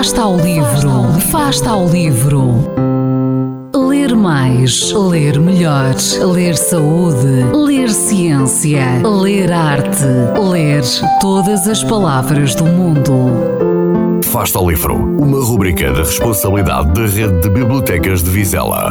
Fasta ao livro, Fasta ao livro. Ler mais, ler melhor, ler saúde, ler ciência, ler arte, ler todas as palavras do mundo. Fasta ao livro, uma rubrica da responsabilidade da Rede de Bibliotecas de Vizela.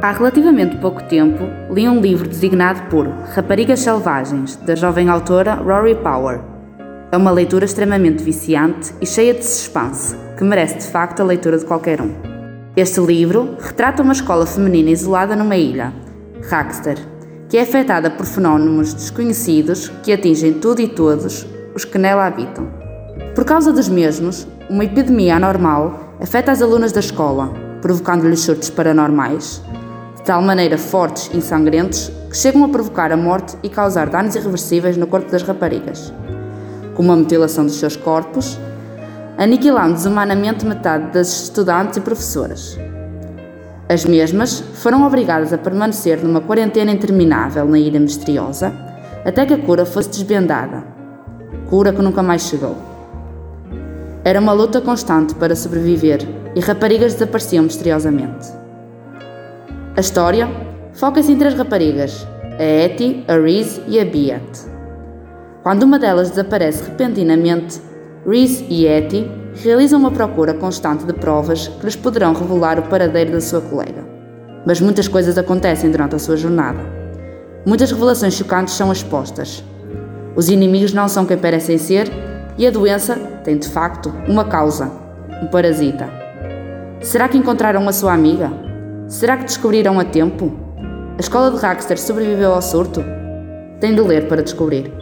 Há relativamente pouco tempo, li um livro designado por Raparigas Selvagens, da jovem autora Rory Power. É uma leitura extremamente viciante e cheia de suspense, que merece de facto a leitura de qualquer um. Este livro retrata uma escola feminina isolada numa ilha, Raxter, que é afetada por fenómenos desconhecidos que atingem tudo e todos os que nela habitam. Por causa dos mesmos, uma epidemia anormal afeta as alunas da escola, provocando-lhes surtos paranormais, de tal maneira fortes e sangrentos que chegam a provocar a morte e causar danos irreversíveis no corpo das raparigas, como a mutilação dos seus corpos, aniquilando desumanamente metade das estudantes e professoras. As mesmas foram obrigadas a permanecer numa quarentena interminável na ilha misteriosa até que a cura fosse desvendada, cura que nunca mais chegou. Era uma luta constante para sobreviver e raparigas desapareciam misteriosamente. A história foca-se em três raparigas, a Etty, a Reese e a Beat. Quando uma delas desaparece repentinamente, Reese e Etty realizam uma procura constante de provas que lhes poderão revelar o paradeiro da sua colega. Mas muitas coisas acontecem durante a sua jornada. Muitas revelações chocantes são expostas. Os inimigos não são quem parecem ser e a doença tem de facto uma causa, um parasita. Será que encontraram a sua amiga? Será que descobriram a tempo? A escola de Raxter sobreviveu ao surto? Tem de ler para descobrir.